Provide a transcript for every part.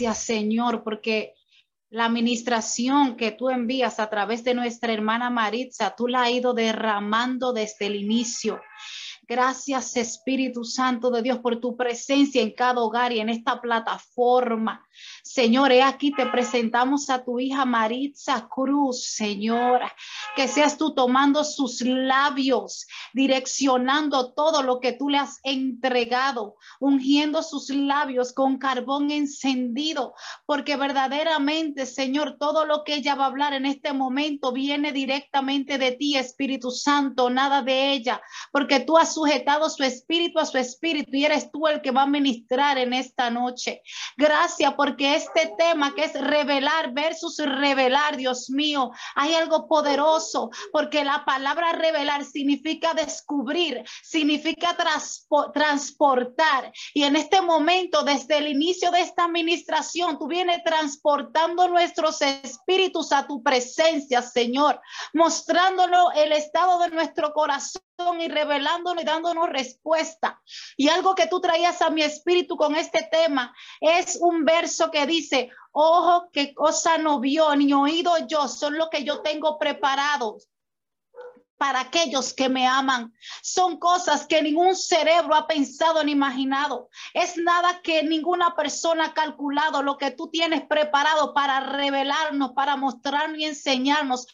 Gracias, Señor, porque la administración que tú envías a través de nuestra hermana Maritza, tú la has ido derramando desde el inicio. Gracias Espíritu Santo de Dios por tu presencia en cada hogar y en esta plataforma. Señor, aquí te presentamos a tu hija Maritza Cruz, Señora, que seas tú tomando sus labios, direccionando todo lo que tú le has entregado, ungiendo sus labios con carbón encendido, porque verdaderamente, Señor, todo lo que ella va a hablar en este momento viene directamente de ti, Espíritu Santo, nada de ella, porque tú has sujetado su espíritu a su espíritu y eres tú el que va a ministrar en esta noche. Gracias porque este tema que es revelar versus revelar, Dios mío, hay algo poderoso porque la palabra revelar significa descubrir, significa transportar. Y en este momento, desde el inicio de esta administración, tú vienes transportando nuestros espíritus a tu presencia, Señor, mostrándonos el estado de nuestro corazón y revelándonos y dándonos respuesta. Y algo que tú traías a mi espíritu con este tema es un verso que dice, ojo, qué cosa no vio ni oído yo, son lo que yo tengo preparado para aquellos que me aman. Son cosas que ningún cerebro ha pensado ni imaginado. Es nada que ninguna persona ha calculado lo que tú tienes preparado para revelarnos, para mostrarnos y enseñarnos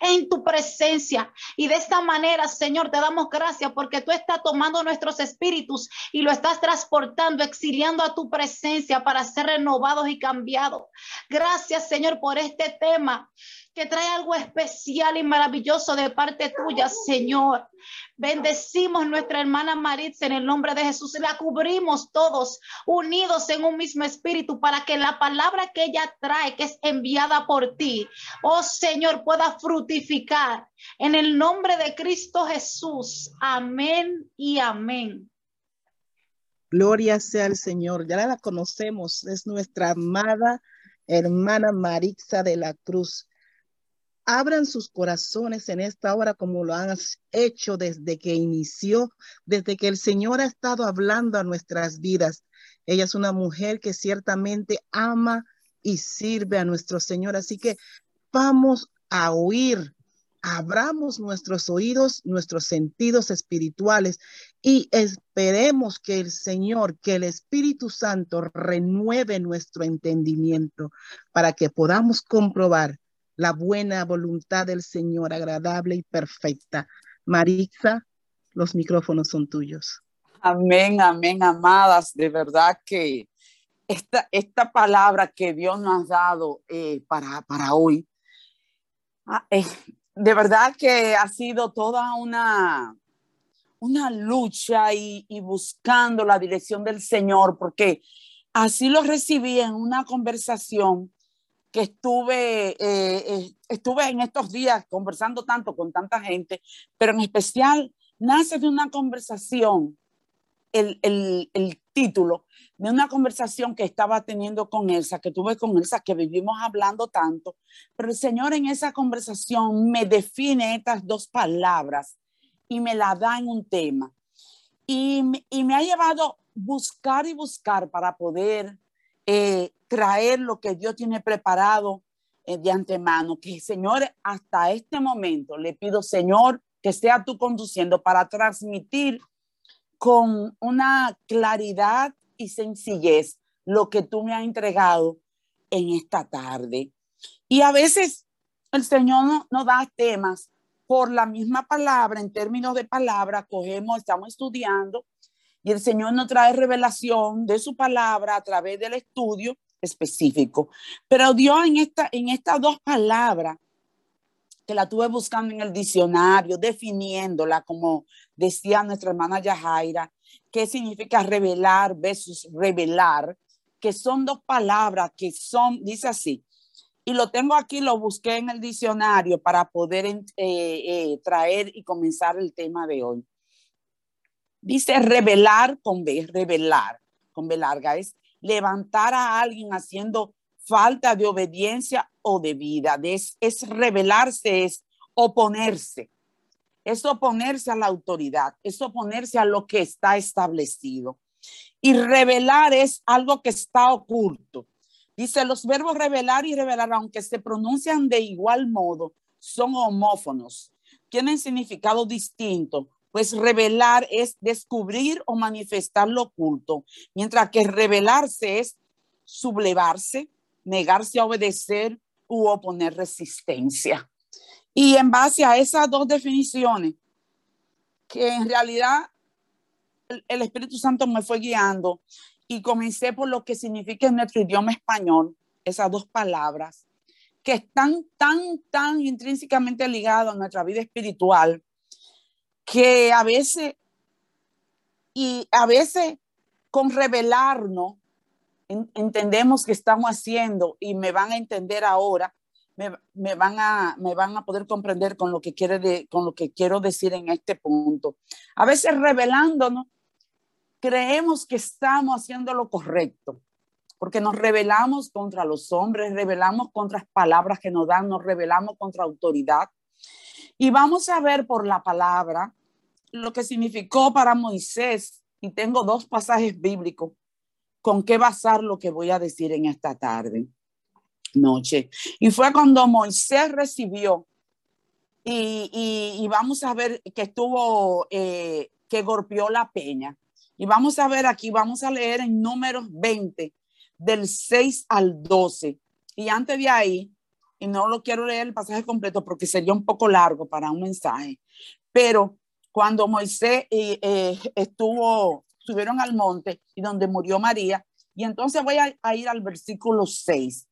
en tu presencia. Y de esta manera, Señor, te damos gracias porque tú estás tomando nuestros espíritus y lo estás transportando, exiliando a tu presencia para ser renovados y cambiados. Gracias, Señor, por este tema que trae algo especial y maravilloso de parte tuya, Señor. Bendecimos nuestra hermana Maritza en el nombre de Jesús. La cubrimos todos unidos en un mismo espíritu para que la palabra que ella trae, que es enviada por ti, oh Señor, pueda frutificar. En el nombre de Cristo Jesús. Amén y amén. Gloria sea al Señor. Ya la conocemos. Es nuestra amada hermana Maritza de la Cruz abran sus corazones en esta hora como lo han hecho desde que inició, desde que el Señor ha estado hablando a nuestras vidas. Ella es una mujer que ciertamente ama y sirve a nuestro Señor. Así que vamos a oír, abramos nuestros oídos, nuestros sentidos espirituales y esperemos que el Señor, que el Espíritu Santo renueve nuestro entendimiento para que podamos comprobar la buena voluntad del Señor, agradable y perfecta. Maritza, los micrófonos son tuyos. Amén, amén, amadas. De verdad que esta, esta palabra que Dios nos ha dado eh, para, para hoy, ah, eh, de verdad que ha sido toda una, una lucha y buscando la dirección del Señor, porque así lo recibí en una conversación que estuve, eh, estuve en estos días conversando tanto con tanta gente, pero en especial nace de una conversación, el, el, el título de una conversación que estaba teniendo con Elsa, que tuve con Elsa, que vivimos hablando tanto, pero el Señor en esa conversación me define estas dos palabras y me la da en un tema. Y, y me ha llevado buscar y buscar para poder eh, traer lo que Dios tiene preparado eh, de antemano. Que Señor, hasta este momento le pido, Señor, que sea tú conduciendo para transmitir con una claridad y sencillez lo que tú me has entregado en esta tarde. Y a veces el Señor nos no da temas por la misma palabra, en términos de palabra, cogemos, estamos estudiando y el Señor nos trae revelación de su palabra a través del estudio específico. Pero Dios en, esta, en estas dos palabras, que la tuve buscando en el diccionario, definiéndola, como decía nuestra hermana Yajaira, qué significa revelar versus revelar, que son dos palabras que son, dice así, y lo tengo aquí, lo busqué en el diccionario para poder eh, eh, traer y comenzar el tema de hoy. Dice revelar con B, revelar con B larga, es levantar a alguien haciendo falta de obediencia o de vida. Es, es es oponerse. Es oponerse a la autoridad, es oponerse a lo que está establecido. Y revelar es algo que está oculto. Dice, los verbos revelar y revelar, aunque se pronuncian de igual modo, son homófonos, tienen significado distinto, pues revelar es descubrir o manifestar lo oculto, mientras que revelarse es sublevarse, negarse a obedecer u oponer resistencia. Y en base a esas dos definiciones, que en realidad el, Espíritu Santo me fue guiando y comencé por lo que significa en nuestro idioma español, esas dos palabras, que están tan, tan intrínsecamente ligadas a nuestra vida espiritual, que a veces, y a veces con revelarnos, entendemos que estamos haciendo y me van a entender ahora, me, van a, me van a poder comprender con lo, que quiere con lo que quiero decir en este punto. A veces revelándonos, creemos que estamos haciendo lo correcto, porque nos rebelamos contra los hombres, rebelamos contra palabras que nos dan, nos rebelamos contra autoridad. Y vamos a ver por la palabra lo que significó para Moisés. Y tengo dos pasajes bíblicos con qué basar lo que voy a decir en esta tarde, noche. Y fue cuando Moisés recibió, y, vamos a ver que estuvo, eh, que golpeó la peña. Y vamos a ver aquí, vamos a leer en números 20, del 6 al 12. Y antes de ahí, y no lo quiero leer el pasaje completo porque sería un poco largo para un mensaje, pero cuando Moisés eh, eh, estuvo, subieron al monte y donde murió María, y entonces voy a, a ir al versículo 6.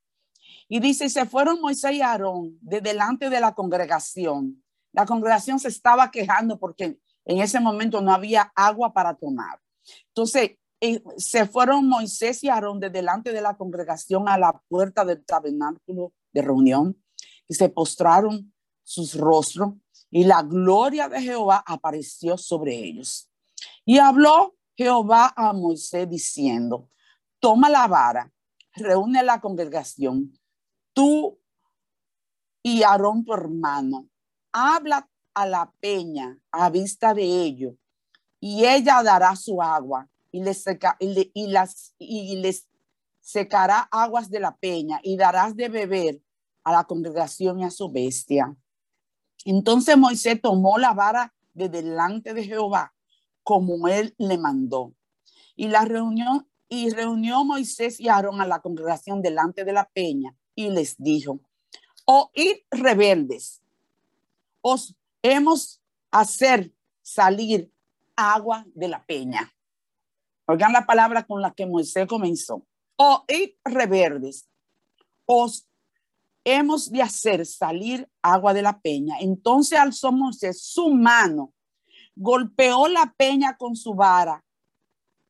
Y dice, se fueron Moisés y Aarón de delante de la congregación. La congregación se estaba quejando porque en ese momento no había agua para tomar. Entonces, eh, se fueron Moisés y Aarón de delante de la congregación a la puerta del tabernáculo de reunión y se postraron sus rostros y la gloria de Jehová apareció sobre ellos. Y habló Jehová a Moisés diciendo, toma la vara, reúne la congregación, tú y Aarón tu hermano, habla a la peña a vista de ellos y ella dará su agua y les, seca, y, las, y les secará aguas de la peña y darás de beber a la congregación y a su bestia. Entonces Moisés tomó la vara de delante de Jehová como él le mandó. Y la reunión y reunió Moisés y Aarón a la congregación delante de la peña y les dijo: Oíd rebeldes, os hemos hacer salir agua de la peña. Oigan la palabra con la que Moisés comenzó. Oíd reverdes, os hemos de hacer salir agua de la peña. Entonces alzó Moisés su mano, golpeó la peña con su vara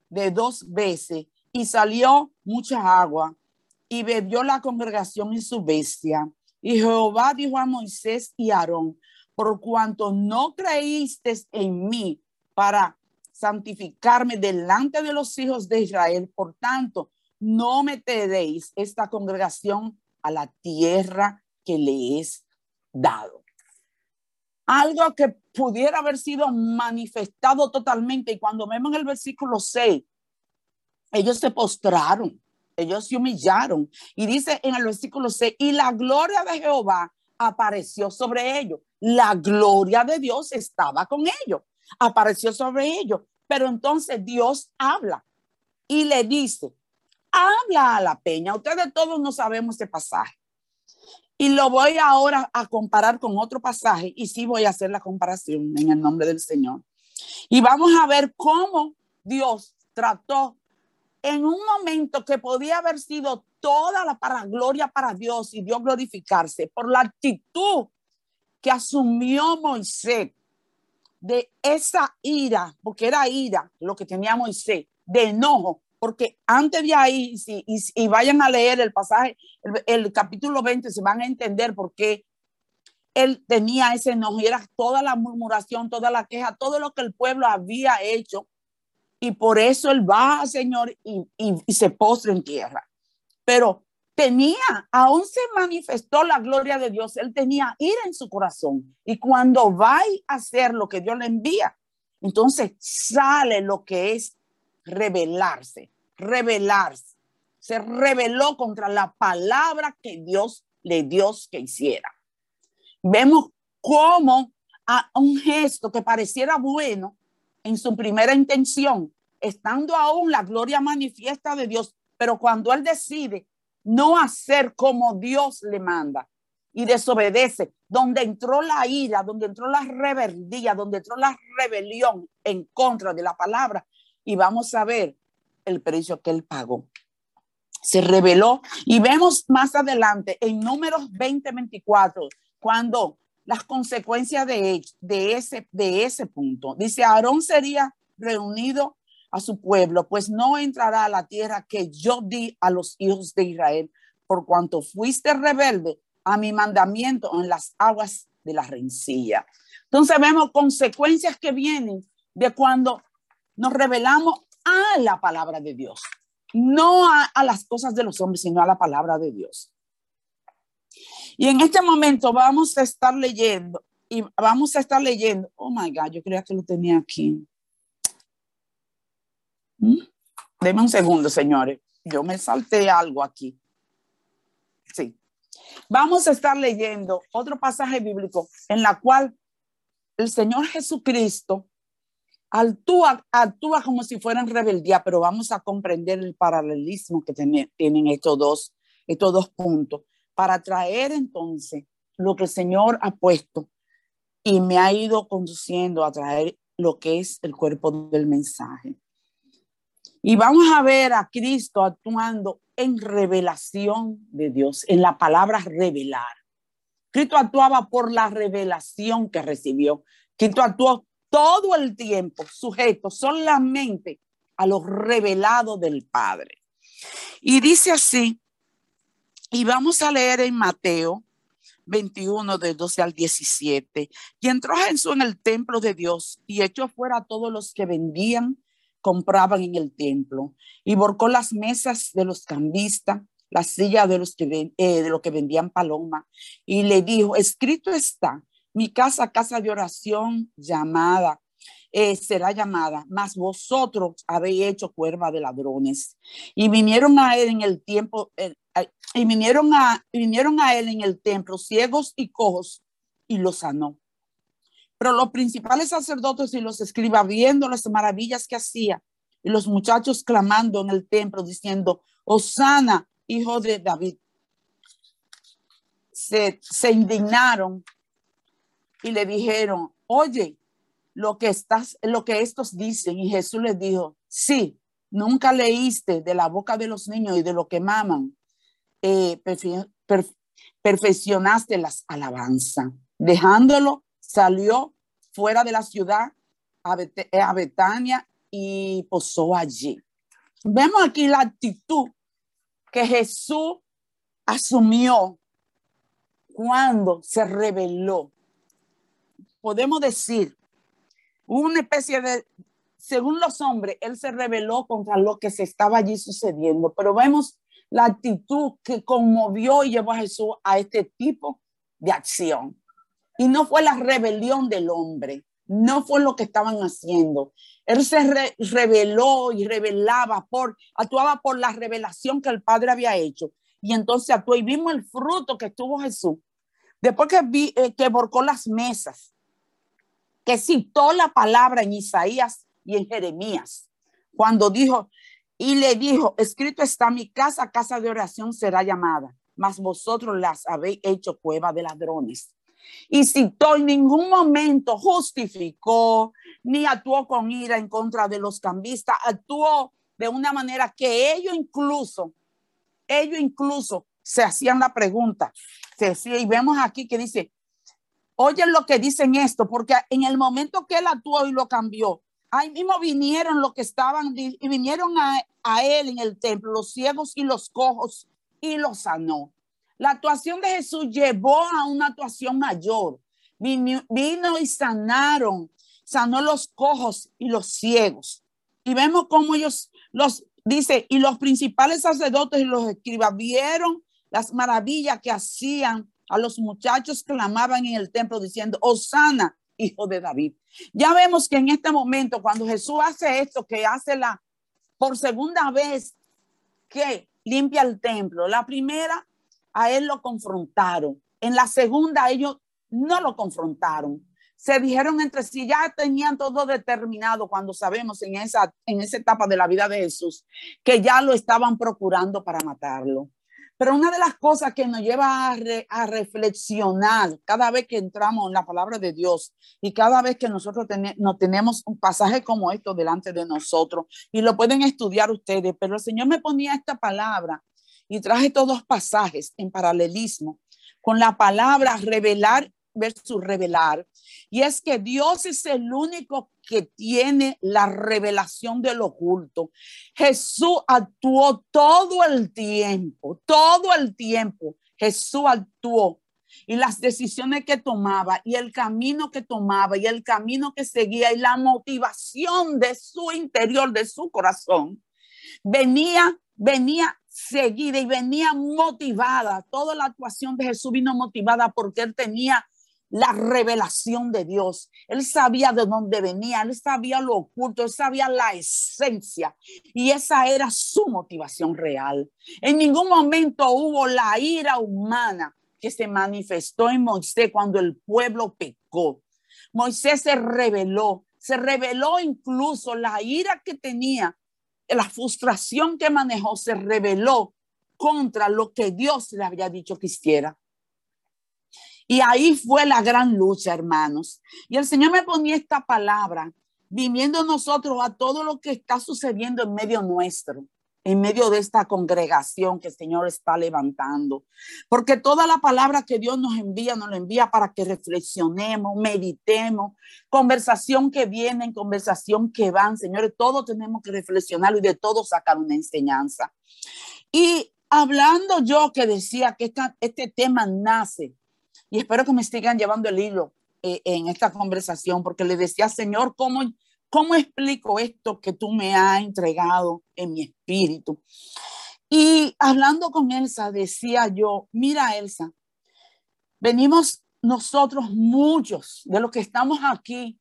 de dos veces y salió mucha agua y bebió la congregación y su bestia. Y Jehová dijo a Moisés y Aarón, por cuanto no creíste en mí para santificarme delante de los hijos de Israel. Por tanto, no meteréis esta congregación a la tierra que le es dado. Algo que pudiera haber sido manifestado totalmente. Y cuando vemos en el versículo 6, ellos se postraron, ellos se humillaron. Y dice en el versículo 6, y la gloria de Jehová apareció sobre ellos. La gloria de Dios estaba con ellos apareció sobre ellos. Pero entonces Dios habla y le dice, habla a la peña. Ustedes todos no sabemos ese pasaje. Y lo voy ahora a comparar con otro pasaje y sí voy a hacer la comparación en el nombre del Señor. Y vamos a ver cómo Dios trató en un momento que podía haber sido toda la para gloria para Dios y Dios glorificarse por la actitud que asumió Moisés de esa ira, porque era ira lo que tenía Moisés, de enojo, porque antes de ahí, si, y, vayan a leer el pasaje, el, capítulo 20, se van a entender por qué él tenía ese enojo y era toda la murmuración, toda la queja, todo lo que el pueblo había hecho. Y por eso él va, Señor, y, y se postra en tierra. Pero tenía, aún se manifestó la gloria de Dios, él tenía ira en su corazón. Y cuando va a hacer lo que Dios le envía, entonces sale lo que es revelarse, revelarse, se rebeló contra la palabra que Dios le dio que hiciera. Vemos cómo a un gesto que pareciera bueno en su primera intención, estando aún la gloria manifiesta de Dios, pero cuando él decide no hacer como Dios le manda y desobedece, donde entró la ira, donde entró la rebeldía, donde entró la rebelión en contra de la palabra, y vamos a ver el precio que él pagó. Se reveló y vemos más adelante en números 20-24, cuando las consecuencias de, de, ese, de ese punto. Dice, Aarón sería reunido a su pueblo, pues no entrará a la tierra que yo di a los hijos de Israel, por cuanto fuiste rebelde a mi mandamiento en las aguas de la rencilla. Entonces vemos consecuencias que vienen de cuando nos revelamos a la palabra de Dios, no a, las cosas de los hombres, sino a la palabra de Dios. Y en este momento vamos a estar leyendo y vamos a estar leyendo. Oh my God, yo creía que lo tenía aquí. ¿Mm? Deme un segundo, señores. Yo me salté algo aquí. Sí. Vamos a estar leyendo otro pasaje bíblico en la cual el Señor Jesucristo actúa, actúa como si fuera en rebeldía, pero vamos a comprender el paralelismo que tienen estos dos, estos dos puntos para traer entonces lo que el Señor ha puesto y me ha ido conduciendo a traer lo que es el cuerpo del mensaje. Y vamos a ver a Cristo actuando en revelación de Dios, en la palabra revelar. Cristo actuaba por la revelación que recibió. Cristo actuó todo el tiempo sujeto solamente a lo revelado del Padre. Y dice así y vamos a leer en Mateo 21, de 12 al 17. Y entró Jesús en el templo de Dios y echó fuera a todos los que vendían, compraban en el templo y borcó las mesas de los cambistas, la silla de los que, eh, de los que vendían paloma y le dijo, escrito está, mi casa, casa de oración llamada eh, será llamada, mas vosotros habéis hecho cuerva de ladrones. Y vinieron a él en el tiempo, eh, y vinieron a, vinieron a él en el templo ciegos y cojos y los sanó. Pero los principales sacerdotes y los escribas viendo las maravillas que hacía y los muchachos clamando en el templo diciendo, Osana, hijo de David, se, se indignaron y le dijeron, oye, lo que estás, lo que estos dicen. Y Jesús les dijo, sí, nunca leíste de la boca de los niños y de lo que maman eh, perfeccionaste las alabanzas. Dejándolo, salió fuera de la ciudad a, Betania y posó allí. Vemos aquí la actitud que Jesús asumió cuando se reveló. Podemos decir, una especie de, según los hombres, él se rebeló contra lo que se estaba allí sucediendo, pero vemos la actitud que conmovió y llevó a Jesús a este tipo de acción. Y no fue la rebelión del hombre, no fue lo que estaban haciendo. Él se reveló y revelaba por, actuaba por la revelación que el Padre había hecho. Y entonces actuó y vimos el fruto que tuvo Jesús. Después que, vi, eh, que borcó las mesas, que citó la palabra en Isaías y en Jeremías, cuando dijo, y le dijo, escrito está mi casa, casa de oración será llamada, mas vosotros las habéis hecho cueva de ladrones. Y citó en ningún momento justificó ni actuó con ira en contra de los cambistas, actuó de una manera que ellos incluso, ellos incluso se hacían la pregunta. Se y vemos aquí que dice, oyen lo que dicen esto, porque en el momento que él actuó y lo cambió, ahí mismo vinieron los que estaban y vinieron a, a, él en el templo, los ciegos y los cojos, y los sanó. La actuación de Jesús llevó a una actuación mayor. Vino, vino y sanaron, sanó los cojos y los ciegos. Y vemos cómo ellos los dice, y los principales sacerdotes y los escribas vieron las maravillas que hacían a los muchachos clamaban en el templo diciendo, Osana, hijo de David. Ya vemos que en este momento, cuando Jesús hace esto, que hace la por segunda vez, que limpia el templo. La primera, a él lo confrontaron. En la segunda, ellos no lo confrontaron. Se dijeron entre sí, ya tenían todo determinado cuando sabemos en esa, en esa etapa de la vida de Jesús que ya lo estaban procurando para matarlo. Pero una de las cosas que nos lleva a, reflexionar cada vez que entramos en la palabra de Dios y cada vez que nosotros no tenemos un pasaje como esto delante de nosotros, y lo pueden estudiar ustedes, pero el Señor me ponía esta palabra y traje todos pasajes en paralelismo con la palabra revelar versus revelar. Y es que Dios es el único que tiene la revelación del oculto. Jesús actuó todo el tiempo, todo el tiempo. Jesús actuó y las decisiones que tomaba y el camino que tomaba y el camino que seguía y la motivación de su interior, de su corazón, venía, venía seguida y venía motivada. Toda la actuación de Jesús vino motivada porque él tenía la revelación de Dios. Él sabía de dónde venía, él sabía lo oculto, él sabía la esencia y esa era su motivación real. En ningún momento hubo la ira humana que se manifestó en Moisés cuando el pueblo pecó. Moisés se reveló, se reveló incluso la ira que tenía, la frustración que manejó, se reveló contra lo que Dios le había dicho que hiciera. Y ahí fue la gran lucha, hermanos. Y el Señor me ponía esta palabra, viniendo nosotros a todo lo que está sucediendo en medio nuestro, en medio de esta congregación que el Señor está levantando. Porque toda la palabra que Dios nos envía, nos la envía para que reflexionemos, meditemos, conversación que viene, conversación que van, señores, todos tenemos que reflexionar y de todo sacar una enseñanza. Y hablando yo que decía que este tema nace y espero que me sigan llevando el hilo eh, en esta conversación, porque le decía, Señor, ¿cómo, ¿cómo explico esto que tú me has entregado en mi espíritu? Y hablando con Elsa, decía yo, mira Elsa, venimos nosotros muchos de los que estamos aquí,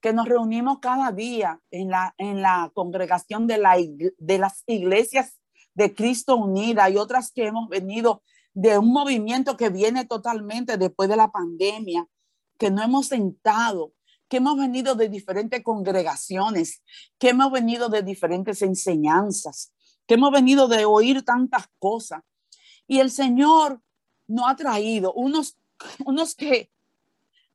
que nos reunimos cada día en la, en la congregación de, la, de las iglesias de Cristo Unida y otras que hemos venido de un movimiento que viene totalmente después de la pandemia, que no hemos sentado, que hemos venido de diferentes congregaciones, que hemos venido de diferentes enseñanzas, que hemos venido de oír tantas cosas. Y el Señor no ha traído unos, unos que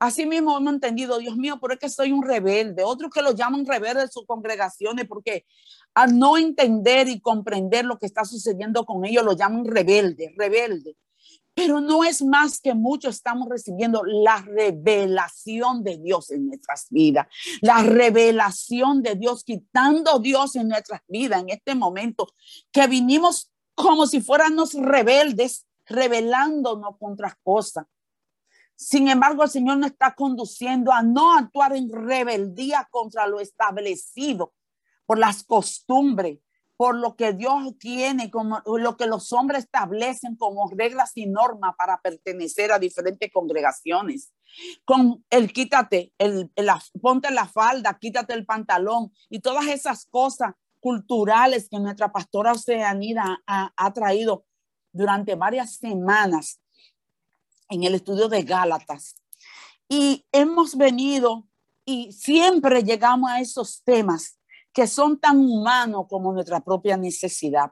Así mismo hemos entendido, Dios mío, por que soy un rebelde. Otros que lo llaman rebelde de sus congregaciones porque al no entender y comprender lo que está sucediendo con ellos, lo llaman rebelde, rebelde. Pero no es más que muchos estamos recibiendo la revelación de Dios en nuestras vidas, la revelación de Dios, quitando Dios en nuestras vidas en este momento, que vinimos como si fuéramos rebeldes, rebelándonos contra cosas. Sin embargo, el Señor nos está conduciendo a no actuar en rebeldía contra lo establecido por las costumbres, por lo que Dios tiene, como lo que los hombres establecen como reglas y normas para pertenecer a diferentes congregaciones. Con el quítate, el, ponte la falda, quítate el pantalón y todas esas cosas culturales que nuestra pastora Oceanida ha traído durante varias semanas en el estudio de Gálatas. Y hemos venido y siempre llegamos a esos temas que son tan humanos como nuestra propia necesidad.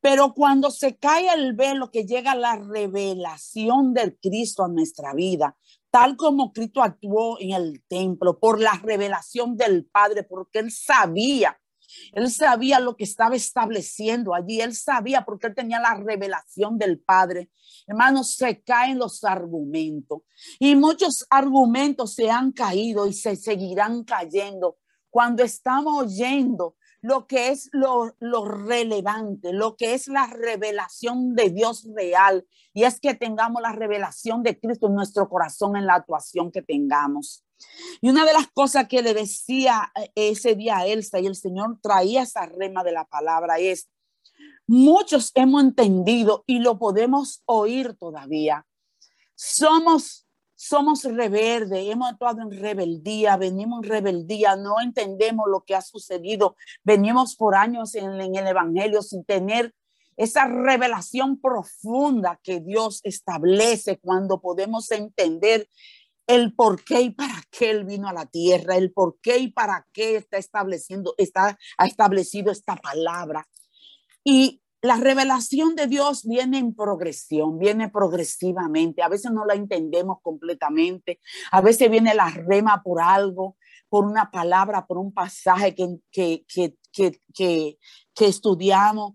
Pero cuando se cae el velo que llega la revelación del Cristo a nuestra vida, tal como Cristo actuó en el templo, por la revelación del Padre, porque él sabía él sabía lo que estaba estableciendo allí. Él sabía porque él tenía la revelación del Padre. Hermanos, se caen los argumentos y muchos argumentos se han caído y se seguirán cayendo cuando estamos oyendo lo que es lo, lo, relevante, lo que es la revelación de Dios real. Y es que tengamos la revelación de Cristo en nuestro corazón en la actuación que tengamos. Y una de las cosas que le decía eh, ese día a Elsa y el Señor traía esa rema de la palabra es, muchos hemos entendido y lo podemos oír todavía. Somos somos rebeldes, hemos actuado en rebeldía, venimos en rebeldía, no entendemos lo que ha sucedido, venimos por años en, en, el Evangelio sin tener esa revelación profunda que Dios establece cuando podemos entender el por qué y para qué él vino a la tierra, el por qué y para qué está estableciendo, está, establecido esta palabra. Y la revelación de Dios viene en progresión, viene progresivamente. A veces no la entendemos completamente. A veces viene la rema por algo, por una palabra, por un pasaje que, que, que, que, que estudiamos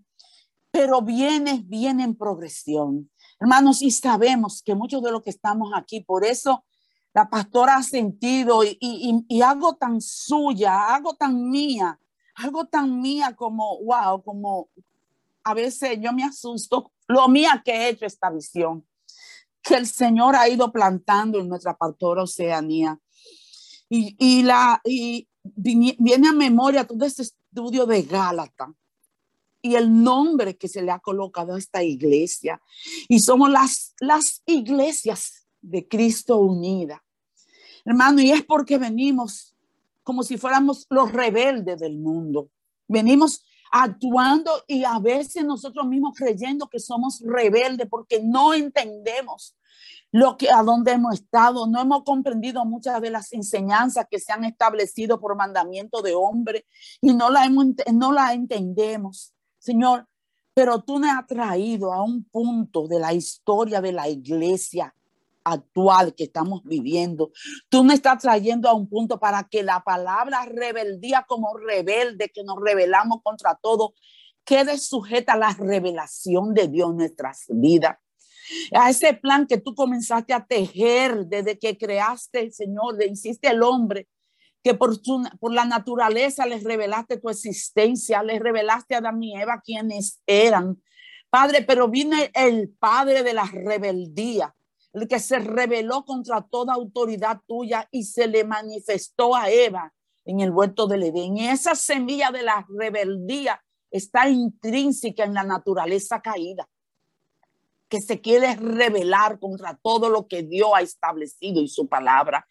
pero viene, viene en progresión. Hermanos, y sabemos que muchos de los que estamos aquí, por eso la pastora ha sentido y, y, y, algo tan suya, algo tan mía, algo tan mía como, wow, como a veces yo me asusto, lo mía que he hecho esta visión, que el Señor ha ido plantando en nuestra pastora Oceanía. Y, y, la, y viene a memoria todo este estudio de Gálatas y el nombre que se le ha colocado a esta iglesia. Y somos las, las iglesias de Cristo unida. Hermano, y es porque venimos como si fuéramos los rebeldes del mundo. Venimos actuando y a veces nosotros mismos creyendo que somos rebeldes porque no entendemos lo que a dónde hemos estado, no hemos comprendido muchas de las enseñanzas que se han establecido por mandamiento de hombre y no la hemos, no la entendemos. Señor, pero tú me has traído a un punto de la historia de la iglesia actual que estamos viviendo. Tú me estás trayendo a un punto para que la palabra rebeldía como rebelde, que nos rebelamos contra todo, quede sujeta a la revelación de Dios en nuestras vidas. A ese plan que tú comenzaste a tejer desde que creaste, Señor, le hiciste el hombre que por, por la naturaleza les revelaste tu existencia, les revelaste a Adán y Eva quienes eran. Padre, pero viene el padre de la rebeldía, el que se rebeló contra toda autoridad tuya y se le manifestó a Eva en el huerto del Edén. Y esa semilla de la rebeldía está intrínseca en la naturaleza caída que se quiere rebelar contra todo lo que Dios ha establecido y su palabra.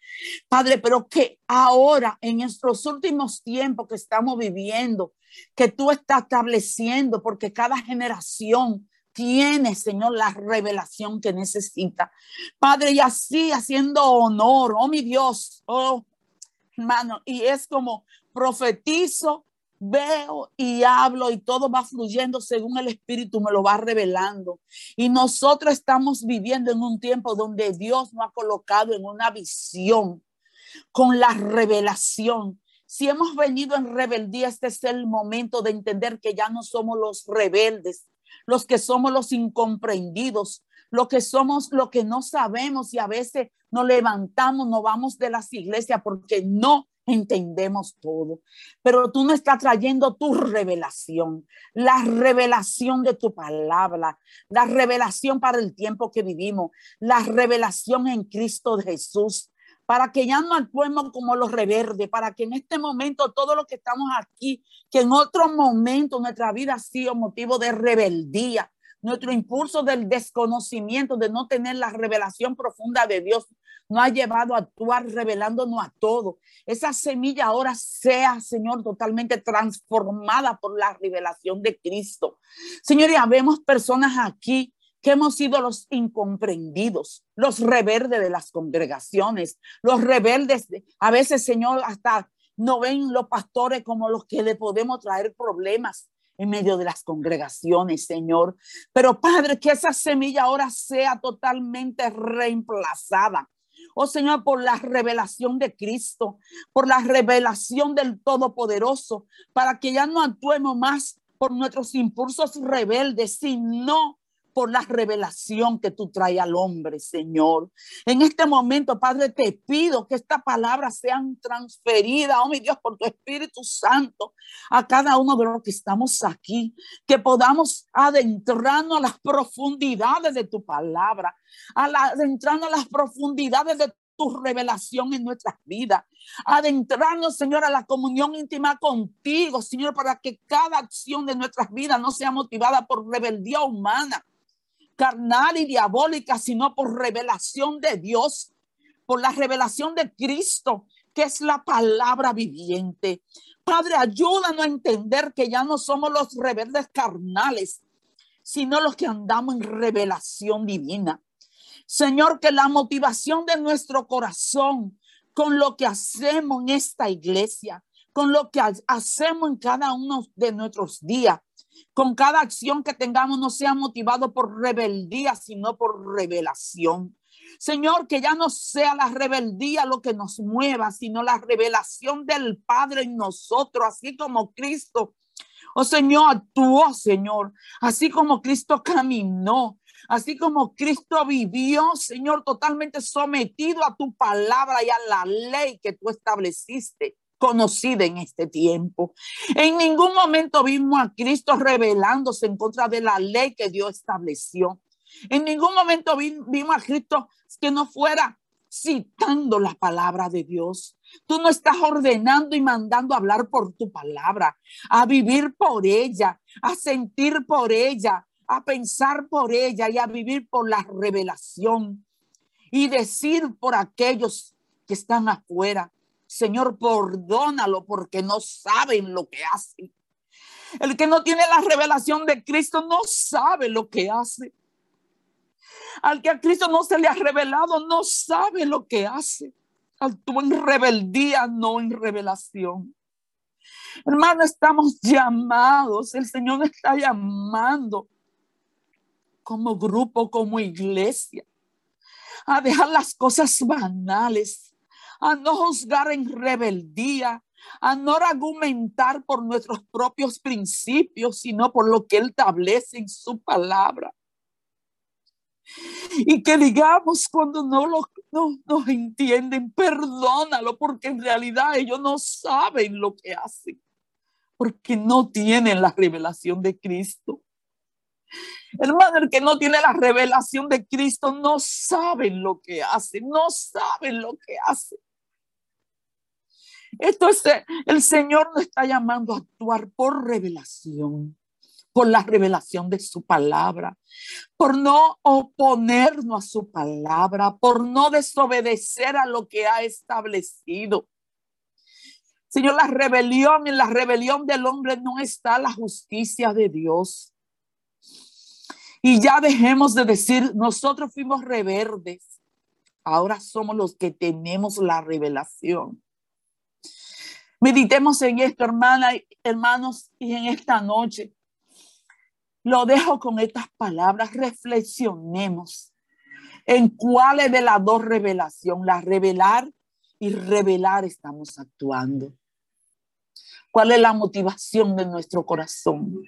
Padre, pero que ahora en estos últimos tiempos que estamos viviendo, que tú estás estableciendo, porque cada generación tiene, Señor, la revelación que necesita. Padre, y así haciendo honor, oh mi Dios, oh hermano, y es como profetizo veo y hablo y todo va fluyendo según el Espíritu me lo va revelando. Y nosotros estamos viviendo en un tiempo donde Dios nos ha colocado en una visión con la revelación. Si hemos venido en rebeldía, este es el momento de entender que ya no somos los rebeldes, los que somos los incomprendidos, lo que somos, lo que no sabemos y a veces nos levantamos, nos vamos de las iglesias porque no entendemos todo, pero tú no estás trayendo tu revelación, la revelación de tu palabra, la revelación para el tiempo que vivimos, la revelación en Cristo Jesús, para que ya no actuemos como los reverdes, para que en este momento todo lo que estamos aquí, que en otro momento nuestra vida ha sido motivo de rebeldía, nuestro impulso del desconocimiento, de no tener la revelación profunda de Dios, no ha llevado a actuar revelándonos a todo. Esa semilla ahora sea, Señor, totalmente transformada por la revelación de Cristo. Señor, ya vemos personas aquí que hemos sido los incomprendidos, los rebeldes de las congregaciones, los rebeldes, a veces, Señor, hasta no ven los pastores como los que le podemos traer problemas en medio de las congregaciones, Señor. Pero Padre, que esa semilla ahora sea totalmente reemplazada Oh Señor, por la revelación de Cristo, por la revelación del Todopoderoso, para que ya no actuemos más por nuestros impulsos rebeldes, sino por la revelación que tú traes al hombre, Señor. En este momento, Padre, te pido que esta palabra sea transferida, oh mi Dios, por tu Espíritu Santo a cada uno de los que estamos aquí, que podamos adentrarnos a las profundidades de tu palabra, adentrarnos a las profundidades de tu revelación en nuestras vidas. Adentrarnos, Señor, a la comunión íntima contigo, Señor, para que cada acción de nuestras vidas no sea motivada por rebeldía humana, carnal y diabólica, sino por revelación de Dios, por la revelación de Cristo, que es la palabra viviente. Padre, ayúdanos a entender que ya no somos los rebeldes carnales, sino los que andamos en revelación divina. Señor, que la motivación de nuestro corazón con lo que hacemos en esta iglesia, con lo que hacemos en cada uno de nuestros días, con cada acción que tengamos no sea motivado por rebeldía, sino por revelación. Señor, que ya no sea la rebeldía lo que nos mueva, sino la revelación del Padre en nosotros, así como Cristo. Oh Señor, actuó, Señor, así como Cristo caminó, así como Cristo vivió, Señor, totalmente sometido a tu palabra y a la ley que tú estableciste conocida en este tiempo. En ningún momento vimos a Cristo revelándose en contra de la ley que Dios estableció. En ningún momento vimos a Cristo que no fuera citando la palabra de Dios. Tú no estás ordenando y mandando a hablar por tu palabra, a vivir por ella, a sentir por ella, a pensar por ella y a vivir por la revelación y decir por aquellos que están afuera, Señor, perdónalo porque no saben lo que hacen. El que no tiene la revelación de Cristo no sabe lo que hace. Al que a Cristo no se le ha revelado no sabe lo que hace. Actúa en rebeldía, no en revelación. Hermano, estamos llamados. El Señor está llamando como grupo, como iglesia, a dejar las cosas banales, a no juzgar en rebeldía, a no argumentar por nuestros propios principios, sino por lo que Él establece en su palabra. Y que digamos cuando no lo no, nos entienden, perdónalo, porque en realidad ellos no saben lo que hacen, porque no tienen la revelación de Cristo. Hermano, el que no tiene la revelación de Cristo no saben lo que hace, no saben lo que hace. Esto es, el Señor nos está llamando a actuar por revelación por la revelación de su palabra, por no oponernos a su palabra, por no desobedecer a lo que ha establecido. Señor, la rebelión, en la rebelión del hombre no está la justicia de Dios. Y ya dejemos de decir, nosotros fuimos reverdes, ahora somos los que tenemos la revelación. Meditemos en esto, hermana, hermanos, y en esta noche. Lo dejo con estas palabras. Reflexionemos en cuáles de las dos revelación, la revelar y revelar estamos actuando. ¿Cuál es la motivación de nuestro corazón?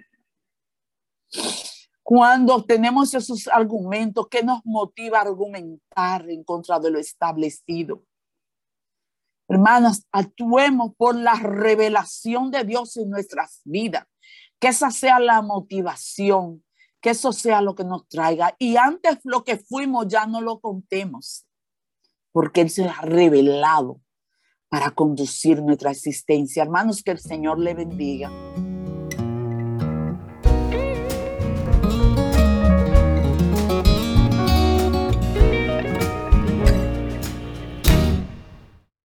Cuando tenemos esos argumentos, ¿qué nos motiva a argumentar en contra de lo establecido? Hermanas, actuemos por la revelación de Dios en nuestras vidas que esa sea la motivación, que eso sea lo que nos traiga. Y antes lo que fuimos ya no lo contemos, porque Él se ha revelado para conducir nuestra existencia. Hermanos, que el Señor le bendiga.